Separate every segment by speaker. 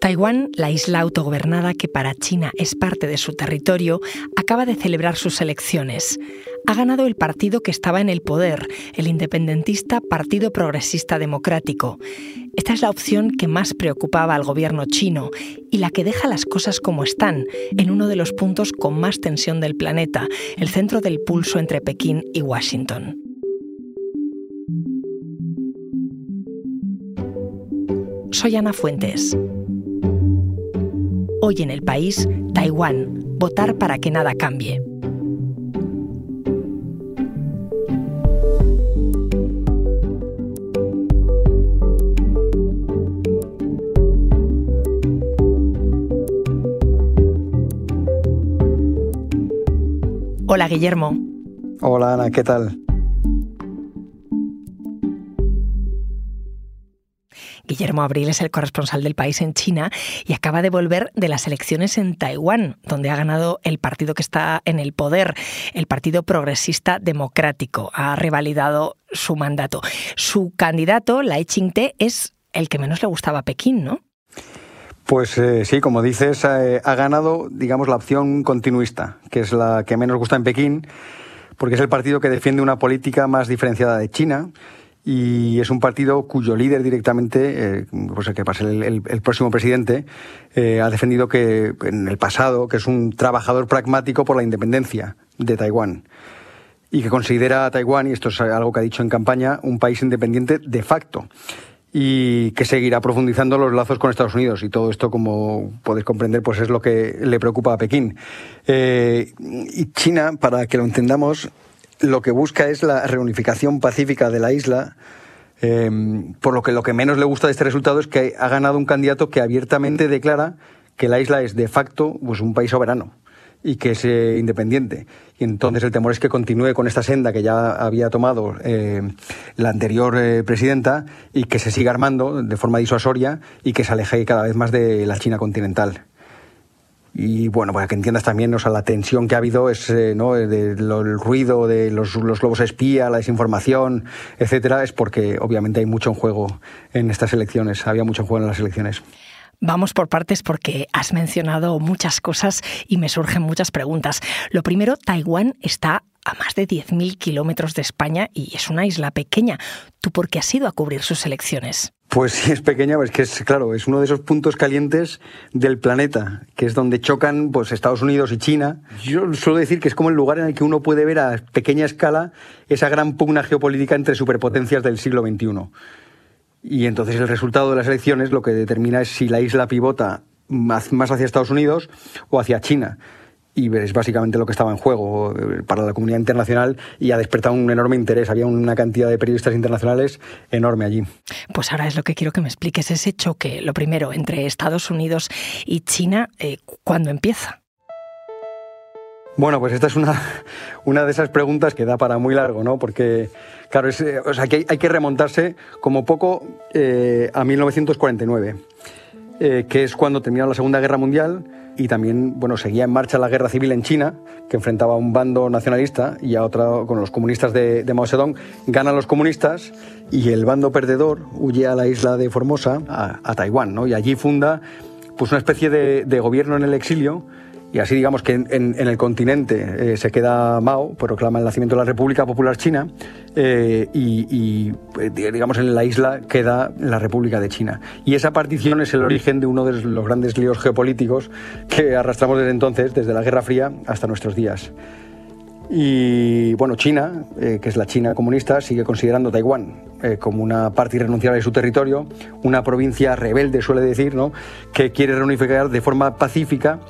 Speaker 1: Taiwán, la isla autogobernada que para China es parte de su territorio, acaba de celebrar sus elecciones. Ha ganado el partido que estaba en el poder, el independentista Partido Progresista Democrático. Esta es la opción que más preocupaba al gobierno chino y la que deja las cosas como están, en uno de los puntos con más tensión del planeta, el centro del pulso entre Pekín y Washington. Soy Ana Fuentes. Hoy en el país, Taiwán, votar para que nada cambie. Hola Guillermo.
Speaker 2: Hola Ana, ¿qué tal?
Speaker 1: Guillermo Abril es el corresponsal del país en China y acaba de volver de las elecciones en Taiwán, donde ha ganado el partido que está en el poder, el Partido Progresista Democrático. Ha revalidado su mandato. Su candidato, Lai Ching-te, es el que menos le gustaba a Pekín, ¿no?
Speaker 2: Pues eh, sí, como dices, eh, ha ganado, digamos, la opción continuista, que es la que menos gusta en Pekín, porque es el partido que defiende una política más diferenciada de China y es un partido cuyo líder directamente, eh, pues que pase el, próximo presidente, eh, ha defendido que en el pasado que es un trabajador pragmático por la independencia de Taiwán y que considera a Taiwán, y esto es algo que ha dicho en campaña, un país independiente de facto y que seguirá profundizando los lazos con Estados Unidos. Y todo esto, como podéis comprender, pues es lo que le preocupa a Pekín. Eh, y China, para que lo entendamos, lo que busca es la reunificación pacífica de la isla. Em, por lo que lo que menos le gusta de este resultado es que ha ganado un candidato que abiertamente declara que la isla es de facto pues, un país soberano y que es eh, independiente. Y entonces el temor es que continúe con esta senda que ya había tomado eh, la anterior eh, presidenta y que se siga armando de forma disuasoria y que se aleje cada vez más de la China continental. Y bueno, para que entiendas también, o sea, la tensión que ha habido es, eh, ¿no? De el ruido de los, los, globos espía, la desinformación, etcétera, es porque obviamente hay mucho en juego en estas elecciones, había mucho en juego en las elecciones.
Speaker 1: Vamos por partes porque has mencionado muchas cosas y me surgen muchas preguntas. Lo primero, Taiwán está a más de 10.000 kilómetros de España y es una isla pequeña. ¿Tú por qué has ido a cubrir sus elecciones?
Speaker 2: Pues sí, es pequeña, es que es, claro, es uno de esos puntos calientes del planeta, que es donde chocan pues, Estados Unidos y China. Yo suelo decir que es como el lugar en el que uno puede ver a pequeña escala esa gran pugna geopolítica entre superpotencias del siglo XXI. Y entonces el resultado de las elecciones lo que determina es si la isla pivota más hacia Estados Unidos o hacia China y es básicamente lo que estaba en juego eh, para la comunidad internacional y ha despertado un enorme interés. Había una cantidad de periodistas internacionales enorme allí.
Speaker 1: Pues ahora es lo que quiero que me expliques, ese choque, lo primero, entre Estados Unidos y China, eh, ¿cuándo empieza?
Speaker 2: Bueno, pues esta es una, una de esas preguntas que da para muy largo, ¿no? Porque, claro, es, eh, o sea, que hay, que remontarse como poco a 1949, que es cuando terminó la Segunda Guerra Mundial y también bueno, seguía en marcha la guerra civil en China, que enfrentaba a un bando nacionalista y a otro con los comunistas de, Mao Zedong. Ganan los comunistas y el bando perdedor huye a la isla de Formosa, a, Taiwán, ¿no? y allí funda pues, una especie de, de gobierno en el exilio y así digamos que en, el continente eh, se queda Mao, proclama el nacimiento de la República Popular China eh, y, eh, digamos en la isla queda la República de China. Y esa partición es el origen de uno de los grandes líos geopolíticos que arrastramos desde entonces, desde la Guerra Fría hasta nuestros días. Y bueno, China, que es la China comunista, sigue considerando Taiwán como una parte irrenunciable de su territorio, una provincia rebelde, suele decir, ¿no? que quiere reunificar de forma pacífica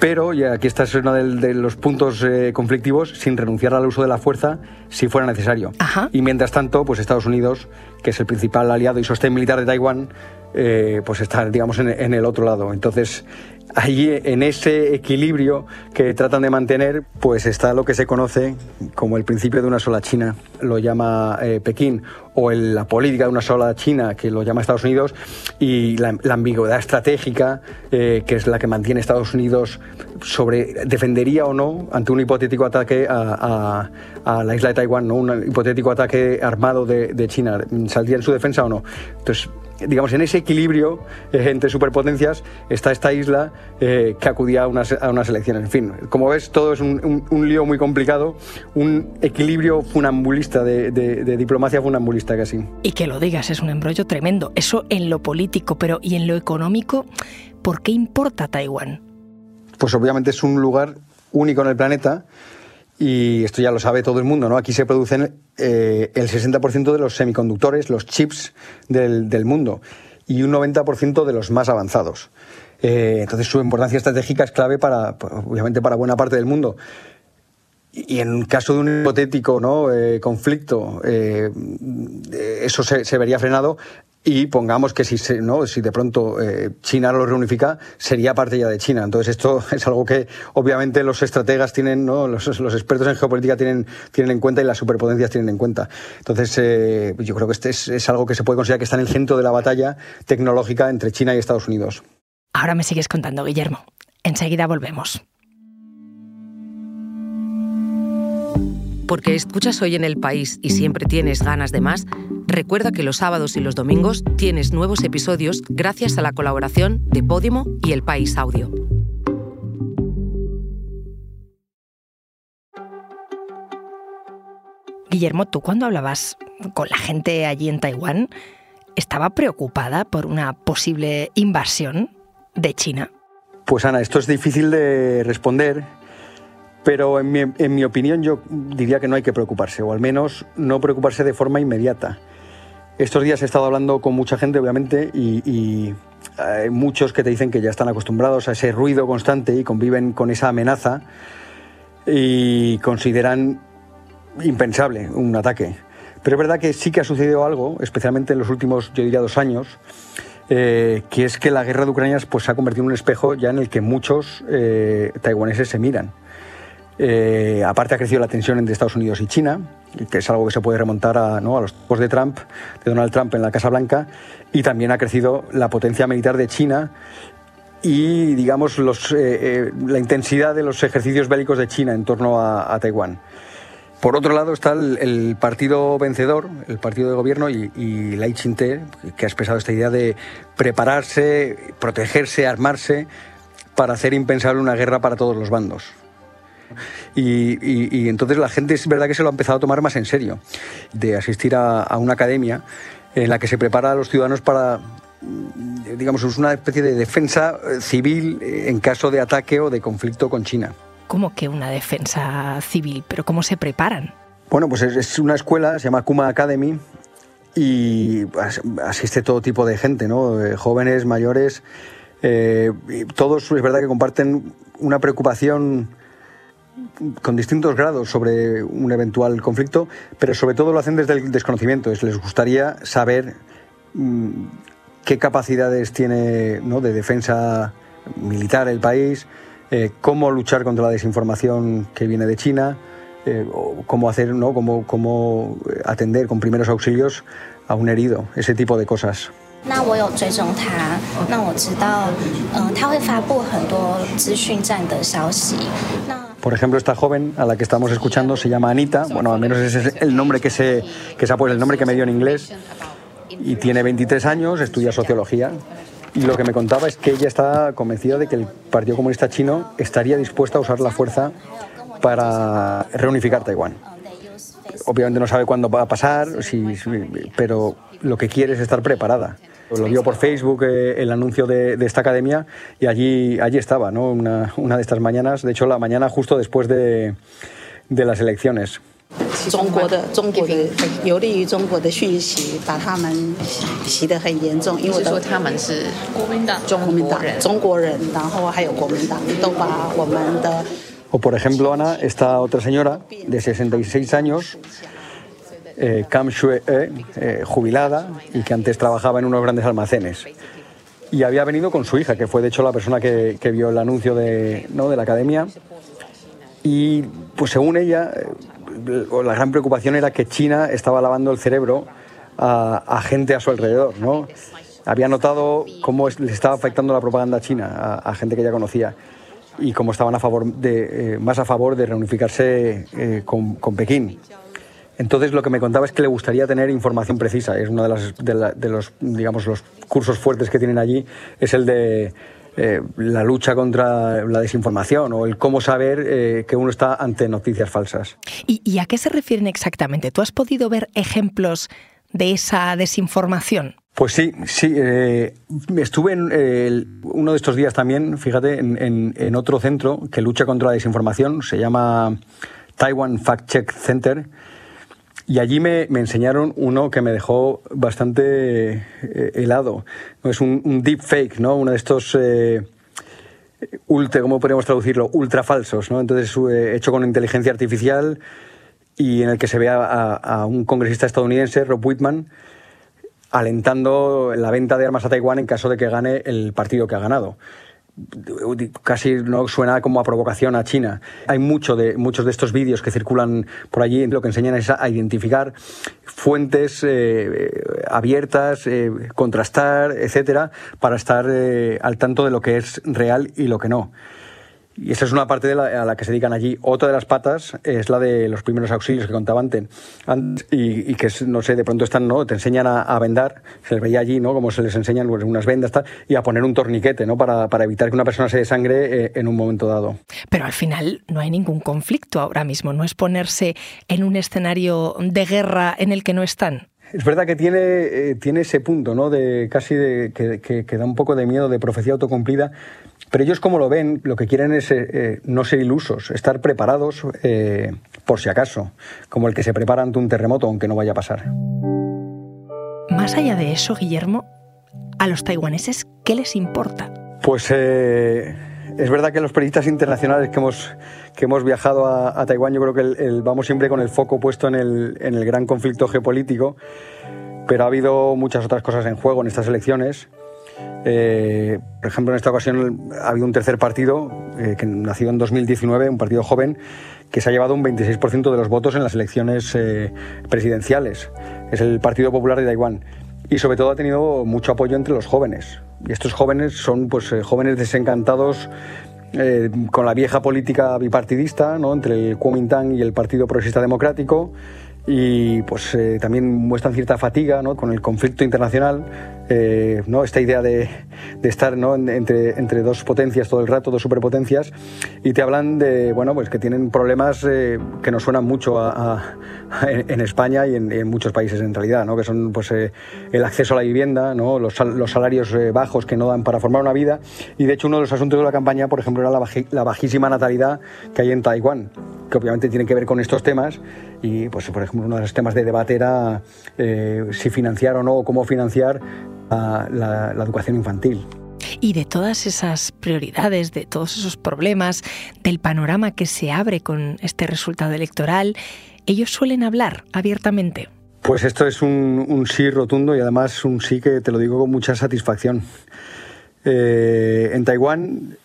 Speaker 2: pero, y aquí está uno de, los puntos eh, conflictivos, sin renunciar al uso de la fuerza si fuera necesario. Y mientras tanto, pues Estados Unidos, que es el principal aliado y sostén militar de Taiwán, eh, pues está, digamos, en, el otro lado. Entonces, allí en ese equilibrio que tratan de mantener, pues está lo que se conoce como el principio de una sola China, lo llama eh, Pekín, o la política de una sola China, que lo llama Estados Unidos, y la, ambigüedad estratégica, eh, que es la que mantiene Estados Unidos sobre defendería o no ante un hipotético ataque a, la isla de Taiwán, ¿no? un hipotético ataque armado de, de China, ¿saldría en su defensa o no? Entonces, digamos, en ese equilibrio eh, entre superpotencias está esta isla eh, que acudía a unas, a unas, elecciones. En fin, como ves, todo es un, un, lío muy complicado, un equilibrio funambulista, de, de, de, diplomacia funambulista casi.
Speaker 1: Y que lo digas, es un embrollo tremendo. Eso en lo político, pero ¿y en lo económico? ¿Por qué importa Taiwán?
Speaker 2: Pues obviamente es un lugar único en el planeta y esto ya lo sabe todo el mundo, ¿no? Aquí se producen eh, el 60% de los semiconductores, los chips del, del mundo, y un 90% de los más avanzados. Eh, entonces su importancia estratégica es clave para, obviamente, para buena parte del mundo. Y en caso de un hipotético ¿no? Eh, conflicto, eh, eso se, se, vería frenado y pongamos que si, se, si de pronto eh, China lo reunifica, sería parte ya de China. Entonces esto es algo que obviamente los estrategas tienen, ¿no? los, los expertos en geopolítica tienen, tienen en cuenta y las superpotencias tienen en cuenta. Entonces eh, yo creo que este es, es algo que se puede considerar que está en el centro de la batalla tecnológica entre China y Estados Unidos.
Speaker 1: Ahora me sigues contando, Guillermo. Enseguida volvemos.
Speaker 3: Porque escuchas hoy en el país y siempre tienes ganas de más, recuerda que los sábados y los domingos tienes nuevos episodios gracias a la colaboración de Podimo y El País Audio.
Speaker 1: Guillermo, tú cuando hablabas con la gente allí en Taiwán, ¿estaba preocupada por una posible invasión de China?
Speaker 2: Pues Ana, esto es difícil de responder pero en mi, en mi, opinión yo diría que no hay que preocuparse, o al menos no preocuparse de forma inmediata. Estos días he estado hablando con mucha gente, obviamente, y, hay muchos que te dicen que ya están acostumbrados a ese ruido constante y conviven con esa amenaza y consideran impensable un ataque. Pero es verdad que sí que ha sucedido algo, especialmente en los últimos, yo diría, dos años, eh, que es que la guerra de Ucrania pues, se ha convertido en un espejo ya en el que muchos eh, taiwaneses se miran. Eh, aparte ha crecido la tensión entre Estados Unidos y China, que es algo que se puede remontar a, ¿no? a los tiempos de Trump, de Donald Trump en la Casa Blanca, y también ha crecido la potencia militar de China y, digamos, eh, eh, la intensidad de los ejercicios bélicos de China en torno a, Taiwán. Por otro lado está el, partido vencedor, el partido de gobierno y, y Lai Ching-te, que ha expresado esta idea de prepararse, protegerse, armarse para hacer impensable una guerra para todos los bandos. Y, y, y, entonces la gente es verdad que se lo ha empezado a tomar más en serio, de asistir a, a una academia en la que se prepara a los ciudadanos para digamos, es una especie de defensa civil en caso de ataque o de conflicto con China.
Speaker 1: ¿Cómo que una defensa civil? ¿Pero cómo se preparan?
Speaker 2: Bueno, pues es, una escuela, se llama Kuma Academy, y asiste todo tipo de gente, ¿no? Eh, jóvenes, mayores, eh, todos es verdad que comparten una preocupación con distintos grados sobre un eventual conflicto, pero sobre todo lo hacen desde el desconocimiento. Les gustaría saber mmm, qué capacidades tiene ¿no? de defensa militar el país, eh, cómo luchar contra la desinformación que viene de China, eh, cómo hacer, ¿no? cómo, cómo atender con primeros auxilios a un herido, ese tipo de cosas.
Speaker 4: 那我有追踪他，那我知道，嗯、呃，他会发布很多资讯站的消息。那
Speaker 2: Por ejemplo, esta joven a la que estamos escuchando se llama Anita, bueno, al menos ese es el nombre que se, que se ha puesto, el nombre que me dio en inglés, y tiene 23 años, estudia sociología, y lo que me contaba es que ella está convencida de que el Partido Comunista Chino estaría dispuesto a usar la fuerza para reunificar Taiwán. Obviamente no sabe cuándo va a pasar, pero lo que quiere es estar preparada. Lo dio por Facebook eh, el anuncio de, de, esta academia y allí, allí estaba, ¿no? Una, una, de estas mañanas, de hecho la mañana justo después de, de las elecciones. O por ejemplo, Ana, esta otra señora de 66 años eh, Kam Shue, eh, jubilada y que antes trabajaba en unos grandes almacenes. Y había venido con su hija, que fue de hecho la persona que, vio el anuncio de, ¿no? de la academia. Y pues según ella, la gran preocupación era que China estaba lavando el cerebro a, gente a su alrededor, ¿no? Había notado cómo les estaba afectando la propaganda china a, gente que ella conocía y cómo estaban a favor de, eh, más a favor de reunificarse eh, con, con, Pekín. Entonces lo que me contaba es que le gustaría tener información precisa. Es uno de, las, de, los, digamos, los cursos fuertes que tienen allí, es el de eh, la lucha contra la desinformación o el cómo saber eh, que uno está ante noticias falsas.
Speaker 1: ¿Y, a qué se refieren exactamente? ¿Tú has podido ver ejemplos de esa desinformación?
Speaker 2: Pues sí, sí. Eh, estuve en uno de estos días también, fíjate, en, en, otro centro que lucha contra la desinformación, se llama Taiwan Fact Check Center. Y allí me, enseñaron uno que me dejó bastante eh, helado. Es un, deep fake, ¿no? Uno de estos eh, ultra, ¿cómo podríamos traducirlo? Ultra falsos, ¿no? Entonces, eh, hecho con inteligencia artificial y en el que se ve a, a, un congresista estadounidense, Rob Whitman, alentando la venta de armas a Taiwán en caso de que gane el partido que ha ganado casi no suena como a provocación a China. Hay mucho de, muchos de estos vídeos que circulan por allí, lo que enseñan es a, identificar fuentes eh, abiertas, eh, contrastar, etcétera, para estar eh, al tanto de lo que es real y lo que no. Y esa es una parte de la, a la que se dedican allí. Otra de las patas es la de los primeros auxilios que contaba antes, y, que, no sé, de pronto están, ¿no? Te enseñan a, vendar, se les veía allí, ¿no? Como se les enseñan pues, unas vendas tal, y a poner un torniquete, ¿no? Para, para evitar que una persona se desangre eh, en un momento dado.
Speaker 1: Pero al final no hay ningún conflicto ahora mismo, no es ponerse en un escenario de guerra en el que no están.
Speaker 2: Es verdad que tiene, eh, tiene ese punto, ¿no? De casi de, que, que, da un poco de miedo, de profecía autocumplida, pero ellos como lo ven, lo que quieren es eh, eh, no ser ilusos, estar preparados eh, por si acaso, como el que se prepara ante un terremoto, aunque no vaya a pasar.
Speaker 1: Más allá de eso, Guillermo, a los taiwaneses, ¿qué les importa?
Speaker 2: Pues es verdad que los periodistas internacionales que hemos, que hemos viajado a, Taiwán, yo creo que vamos siempre con el foco puesto en el, en el gran conflicto geopolítico, pero ha habido muchas otras cosas en juego en estas elecciones. Eh, por ejemplo, en esta ocasión ha habido un tercer partido eh, que nació en 2019, un partido joven, que se ha llevado un 26% de los votos en las elecciones eh, presidenciales. Es el Partido Popular de Taiwán. Y sobre todo ha tenido mucho apoyo entre los jóvenes. Y estos jóvenes son pues, jóvenes desencantados con la vieja política bipartidista ¿no? entre el Kuomintang y el Partido Progresista Democrático y pues también muestran cierta fatiga ¿no? con el conflicto internacional eh, ¿no? esta idea de, de estar ¿no? entre, entre dos potencias todo el rato, dos superpotencias, y te hablan de bueno, pues que tienen problemas eh, que nos suenan mucho a, en España y en, muchos países en realidad, ¿no? que son pues, eh, el acceso a la vivienda, ¿no? los, los salarios bajos que no dan para formar una vida, y de hecho uno de los asuntos de la campaña, por ejemplo, era la, bajísima natalidad que hay en Taiwán, que obviamente tiene que ver con estos temas, y pues por ejemplo uno de los temas de debate era si financiar o no, o cómo financiar la, educación infantil.
Speaker 1: Y de todas esas prioridades, de todos esos problemas, del panorama que se abre con este resultado electoral, ellos suelen hablar abiertamente.
Speaker 2: Pues esto es un, sí rotundo y además un sí que te lo digo con mucha satisfacción. Eh, en Taiwán,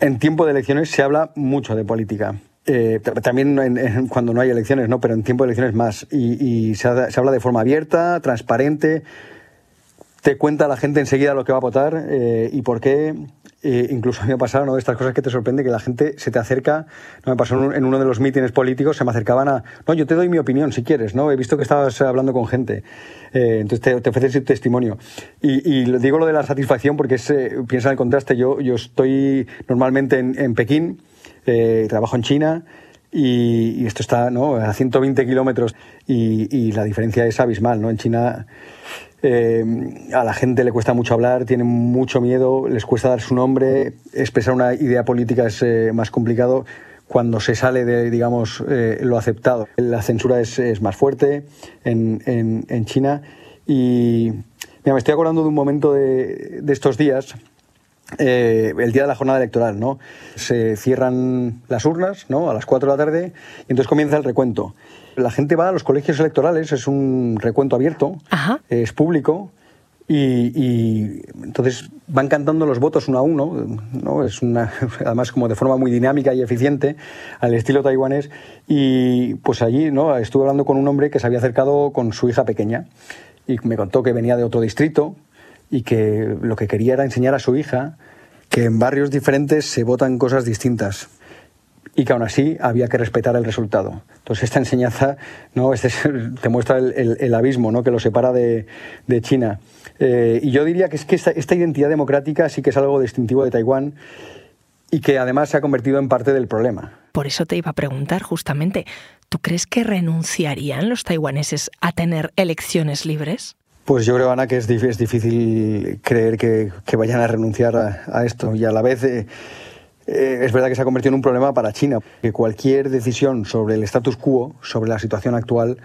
Speaker 2: en tiempo de elecciones se habla mucho de política. Eh, también cuando no hay elecciones, ¿no? pero en tiempo de elecciones más. Y, se habla de forma abierta, transparente, te cuenta la gente enseguida lo que va a votar eh, y por qué. Eh, incluso a mí me ha pasado ¿no? estas cosas que te sorprende, que la gente se te acerca. No me pasó en uno de los mítines políticos, se me acercaban a. No, yo te doy mi opinión si quieres, ¿no? He visto que estabas hablando con gente. Eh, entonces te, te ofreces tu testimonio. Y, digo lo de la satisfacción porque es, piensa en el contraste. Yo, yo estoy normalmente en, Pekín, trabajo en China. Y, esto está ¿no? a 120 kilómetros y, y, la diferencia es abismal. ¿no? En China eh, a la gente le cuesta mucho hablar, tienen mucho miedo, les cuesta dar su nombre, expresar una idea política es eh, más complicado cuando se sale de, digamos, eh, lo aceptado. La censura es, más fuerte en, en, China y me estoy acordando de un momento de, de estos días, el día de la jornada electoral, ¿no? Se cierran las urnas, ¿no? A las 4 de la tarde y entonces comienza el recuento. La gente va a los colegios electorales, es un recuento abierto, es público. Y, entonces van cantando los votos uno a uno, ¿no? es una, además como de forma muy dinámica y eficiente, al estilo taiwanés. Y pues allí ¿no? estuve hablando con un hombre que se había acercado con su hija pequeña y me contó que venía de otro distrito y que lo que quería era enseñar a su hija que en barrios diferentes se votan cosas distintas y que aún así había que respetar el resultado. Entonces esta enseñanza ¿no? Este te muestra el, abismo ¿no? que lo separa de, China. Eh, y yo diría que es que esta, esta, identidad democrática sí que es algo distintivo de Taiwán y que además se ha convertido en parte del problema.
Speaker 1: Por eso te iba a preguntar justamente, ¿tú crees que renunciarían los taiwaneses a tener elecciones libres?
Speaker 2: Pues yo creo, Ana, que es, difícil creer que, vayan a renunciar a, esto y a la vez... Eh, eh, es verdad que se ha convertido en un problema para China, que cualquier decisión sobre el status quo, sobre la situación actual,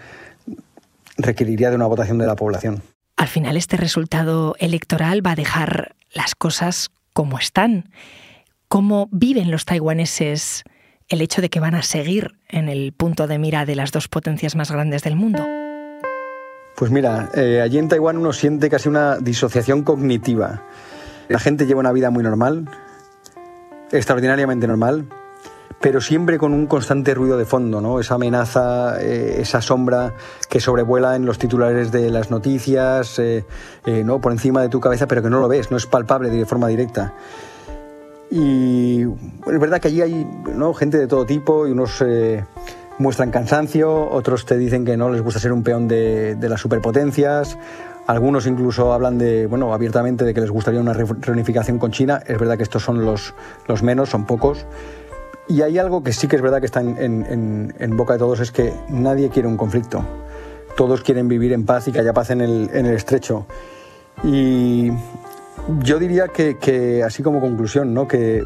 Speaker 2: requeriría de una votación de la población.
Speaker 1: Al final este resultado electoral va a dejar las cosas como están. ¿Cómo viven los taiwaneses el hecho de que van a seguir en el punto de mira de las dos potencias más grandes del mundo?
Speaker 2: Pues mira, eh, allí en Taiwán uno siente casi una disociación cognitiva. La gente lleva una vida muy normal, extraordinariamente normal, pero siempre con un constante ruido de fondo, ¿no? Esa amenaza, eh, esa sombra que sobrevuela en los titulares de las noticias, eh, ¿no? Por encima de tu cabeza, pero que no lo ves, no es palpable de forma directa. Y es verdad que allí hay gente de todo tipo y unos muestran cansancio, otros te dicen que no les gusta ser un peón de, de las superpotencias, algunos incluso hablan de, bueno, abiertamente de que les gustaría una reunificación con China. Es verdad que estos son los, los menos, son pocos. Y hay algo que sí que es verdad que está en, boca de todos, es que nadie quiere un conflicto. Todos quieren vivir en paz y que haya paz en el, en el estrecho. Y yo diría que, que así como conclusión, ¿no? que eh,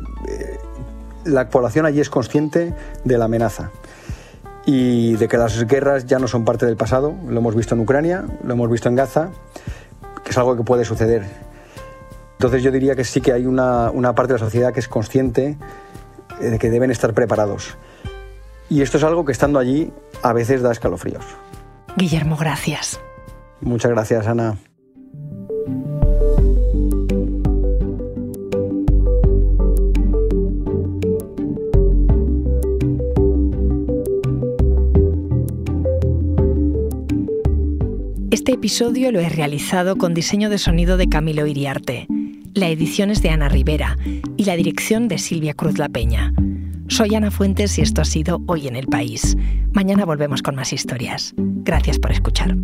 Speaker 2: la población allí es consciente de la amenaza y de que las guerras ya no son parte del pasado. Lo hemos visto en Ucrania, lo hemos visto en Gaza, que es algo que puede suceder. Entonces yo diría que sí que hay una, una parte de la sociedad que es consciente eh, de que deben estar preparados. Y esto es algo que estando allí a veces da escalofríos.
Speaker 1: Guillermo, gracias.
Speaker 2: Muchas gracias, Ana.
Speaker 1: Este episodio lo he realizado con diseño de sonido de Camilo Iriarte. La edición es de Ana Rivera y la dirección de Silvia Cruz La Peña. Soy Ana Fuentes y esto ha sido Hoy en el País. Mañana volvemos con más historias. Gracias por escuchar.